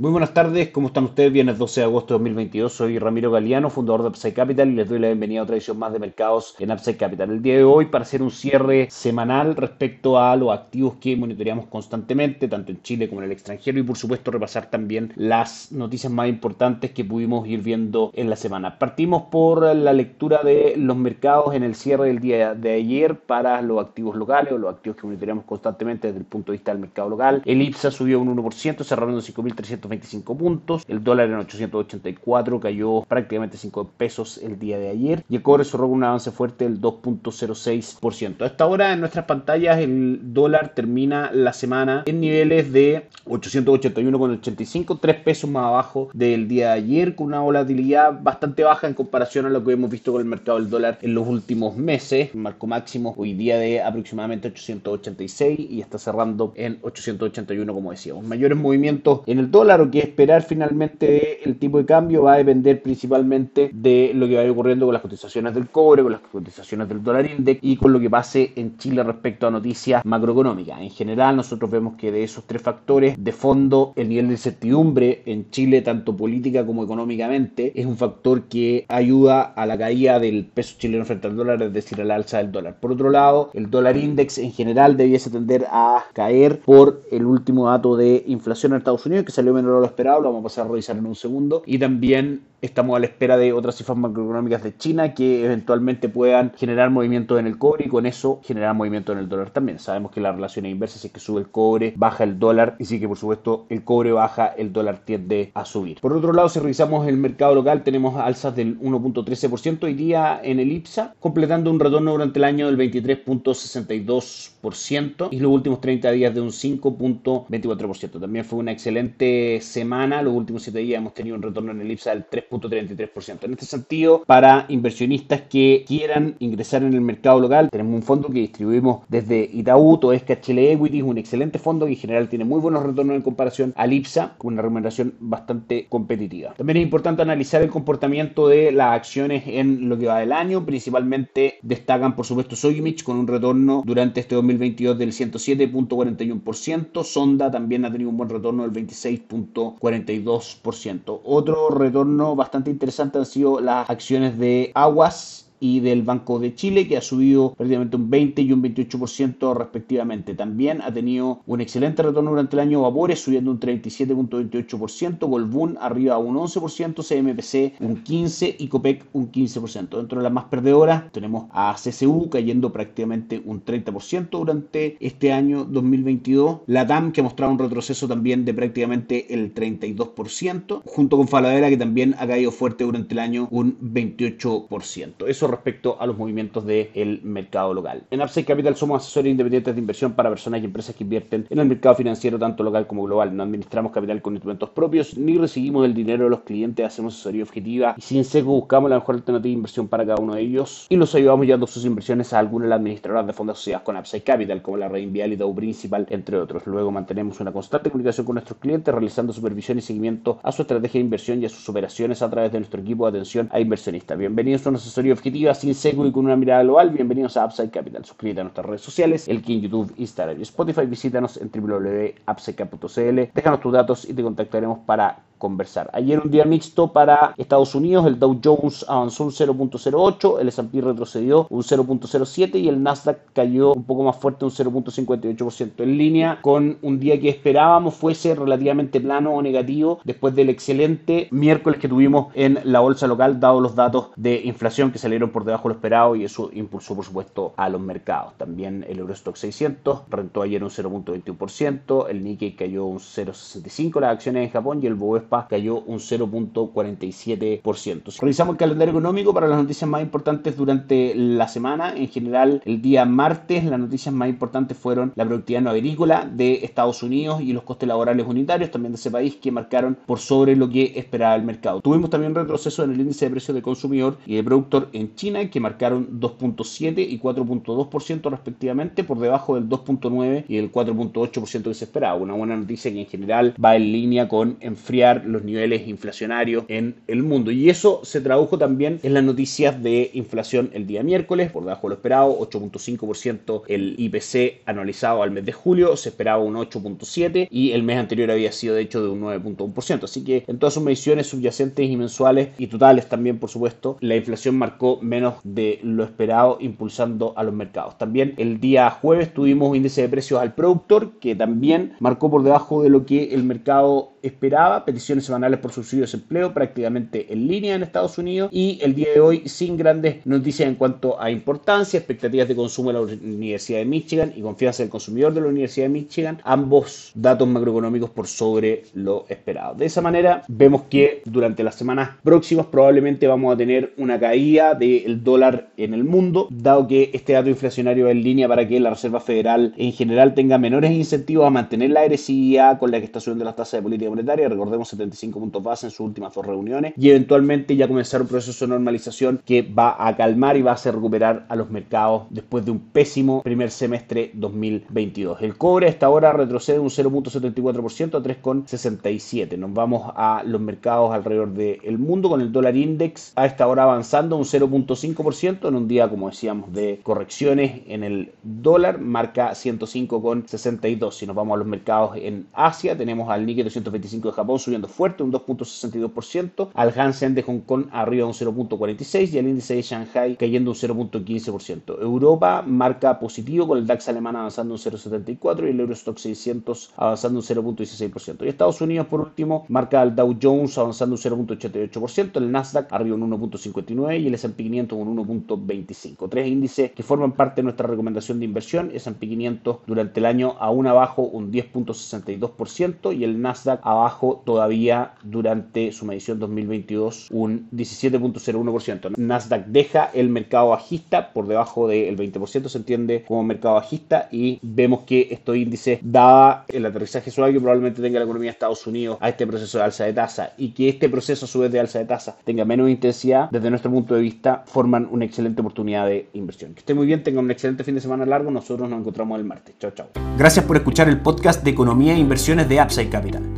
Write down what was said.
Muy buenas tardes, ¿cómo están ustedes? Viernes 12 de agosto de 2022, soy Ramiro Galeano, fundador de Upside Capital y les doy la bienvenida a otra edición más de mercados en Upside Capital. El día de hoy para hacer un cierre semanal respecto a los activos que monitoreamos constantemente, tanto en Chile como en el extranjero y por supuesto repasar también las noticias más importantes que pudimos ir viendo en la semana. Partimos por la lectura de los mercados en el cierre del día de ayer para los activos locales o los activos que monitoreamos constantemente desde el punto de vista del mercado local. El IPSA subió un 1%, cerrando en 5.300 25 puntos. El dólar en 884 cayó prácticamente 5 pesos el día de ayer. Y el cobre cerró con un avance fuerte del 2.06%. A esta hora en nuestras pantallas el dólar termina la semana en niveles de 881,85, 3 pesos más abajo del día de ayer, con una volatilidad bastante baja en comparación a lo que hemos visto con el mercado del dólar en los últimos meses. Marco máximo hoy día de aproximadamente 886 y está cerrando en 881 como decíamos. Mayores movimientos en el dólar que esperar finalmente el tipo de cambio va a depender principalmente de lo que vaya ocurriendo con las cotizaciones del cobre, con las cotizaciones del dólar index y con lo que pase en Chile respecto a noticias macroeconómicas. En general, nosotros vemos que de esos tres factores, de fondo, el nivel de incertidumbre en Chile, tanto política como económicamente, es un factor que ayuda a la caída del peso chileno frente al dólar, es decir, a la alza del dólar. Por otro lado, el dólar index en general debiese tender a caer por el último dato de inflación en Estados Unidos que salió menor lo esperado, lo vamos a pasar a revisar en un segundo. Y también estamos a la espera de otras cifras macroeconómicas de China que eventualmente puedan generar movimiento en el cobre y con eso generar movimiento en el dólar también. Sabemos que la relación es inversa, si es que sube el cobre, baja el dólar y si que por supuesto el cobre baja, el dólar tiende a subir. Por otro lado, si revisamos el mercado local, tenemos alzas del 1.13% hoy día en el IPSA, completando un retorno durante el año del 23.62% y los últimos 30 días de un 5.24%. También fue una excelente semana, los últimos 7 días hemos tenido un retorno en el IPSA del 3.33%. En este sentido, para inversionistas que quieran ingresar en el mercado local, tenemos un fondo que distribuimos desde Itaú, Toesca Chile Equity, un excelente fondo que en general tiene muy buenos retornos en comparación al IPSA, con una remuneración bastante competitiva. También es importante analizar el comportamiento de las acciones en lo que va del año, principalmente destacan por supuesto Sogimich con un retorno durante este 2022 del 107.41%, Sonda también ha tenido un buen retorno del 26. 42%. Otro retorno bastante interesante han sido las acciones de Aguas y del Banco de Chile, que ha subido prácticamente un 20 y un 28% respectivamente. También ha tenido un excelente retorno durante el año Vapores, subiendo un 37.28%, Golbun arriba un 11%, CMPC un 15% y Copec un 15%. Dentro de las más perdedoras tenemos a CCU cayendo prácticamente un 30% durante este año 2022. La TAM que ha mostrado un retroceso también de prácticamente el 32%, junto con Faladera que también ha caído fuerte durante el año un 28%. Eso respecto a los movimientos del mercado local. En Upside Capital somos asesores independientes de inversión para personas y empresas que invierten en el mercado financiero tanto local como global. No administramos capital con instrumentos propios ni recibimos el dinero de los clientes, hacemos asesoría objetiva y sin seco buscamos la mejor alternativa de inversión para cada uno de ellos y los ayudamos llevando sus inversiones a algunas de las administradoras de fondos asociadas con Upside Capital como la Red Invial y Dow Principal, entre otros. Luego mantenemos una constante comunicación con nuestros clientes realizando supervisión y seguimiento a su estrategia de inversión y a sus operaciones a través de nuestro equipo de atención a inversionistas. Bienvenidos a una asesoría objetiva sin seco y con una mirada global, bienvenidos a Upside Capital. Suscríbete a nuestras redes sociales, el que en YouTube, Instagram y Spotify. Visítanos en www.upsidecap.cl. Déjanos tus datos y te contactaremos para conversar. Ayer un día mixto para Estados Unidos, el Dow Jones avanzó un 0.08, el S&P retrocedió un 0.07 y el Nasdaq cayó un poco más fuerte, un 0.58%, en línea con un día que esperábamos fuese relativamente plano o negativo después del excelente miércoles que tuvimos en la bolsa local, dado los datos de inflación que salieron por debajo de lo esperado y eso impulsó por supuesto a los mercados. También el Eurostock 600 rentó ayer un 0.21%, el Nikkei cayó un 0.65 las acciones en Japón y el Bovespa cayó un 0.47%. Revisamos el calendario económico para las noticias más importantes durante la semana. En general, el día martes las noticias más importantes fueron la productividad no agrícola de Estados Unidos y los costes laborales unitarios también de ese país que marcaron por sobre lo que esperaba el mercado. Tuvimos también retroceso en el índice de precios de consumidor y de productor en China que marcaron 2.7 y 4.2% respectivamente por debajo del 2.9 y el 4.8% que se esperaba. Una buena noticia que en general va en línea con enfriar los niveles inflacionarios en el mundo. Y eso se tradujo también en las noticias de inflación el día miércoles, por debajo de lo esperado, 8.5% el IPC anualizado al mes de julio, se esperaba un 8.7% y el mes anterior había sido de hecho de un 9.1%. Así que en todas sus mediciones subyacentes y mensuales y totales también, por supuesto, la inflación marcó menos de lo esperado, impulsando a los mercados. También el día jueves tuvimos índice de precios al productor, que también marcó por debajo de lo que el mercado esperaba, peticiones semanales por subsidio de desempleo prácticamente en línea en Estados Unidos y el día de hoy sin grandes noticias en cuanto a importancia, expectativas de consumo de la Universidad de Michigan y confianza del consumidor de la Universidad de Michigan, ambos datos macroeconómicos por sobre lo esperado. De esa manera vemos que durante las semanas próximas probablemente vamos a tener una caída del dólar en el mundo, dado que este dato inflacionario en línea para que la Reserva Federal en general tenga menores incentivos a mantener la agresividad con la que está subiendo las tasas de política monetaria, recordemos 75 puntos base en sus últimas dos reuniones, y eventualmente ya comenzar un proceso de normalización que va a calmar y va a hacer recuperar a los mercados después de un pésimo primer semestre 2022. El cobre a esta hora retrocede un 0.74% a 3,67. Nos vamos a los mercados alrededor del mundo con el dólar index a esta hora avanzando un 0.5% en un día, como decíamos, de correcciones en el dólar, marca 105,62. Si nos vamos a los mercados en Asia, tenemos al Nikkei 225 de Japón subiendo fuerte, un 2.62%, al Hansen de Hong Kong arriba un 0.46% y el índice de Shanghai cayendo un 0.15%. Europa marca positivo con el DAX alemán avanzando un 0.74% y el Eurostock 600 avanzando un 0.16%. Y Estados Unidos, por último, marca el Dow Jones avanzando un 0.88%, el Nasdaq arriba un 1.59% y el S&P 500 un 1.25%. Tres índices que forman parte de nuestra recomendación de inversión. S&P 500 durante el año aún abajo un 10.62% y el Nasdaq abajo todavía durante su medición 2022 un 17.01%. Nasdaq deja el mercado bajista por debajo del 20%, se entiende como mercado bajista y vemos que estos índices, dada el aterrizaje suave que probablemente tenga la economía de Estados Unidos a este proceso de alza de tasa y que este proceso a su vez de alza de tasa tenga menos intensidad, desde nuestro punto de vista forman una excelente oportunidad de inversión. Que esté muy bien, tengan un excelente fin de semana largo, nosotros nos encontramos el martes. Chao, chao. Gracias por escuchar el podcast de Economía e Inversiones de Upside Capital.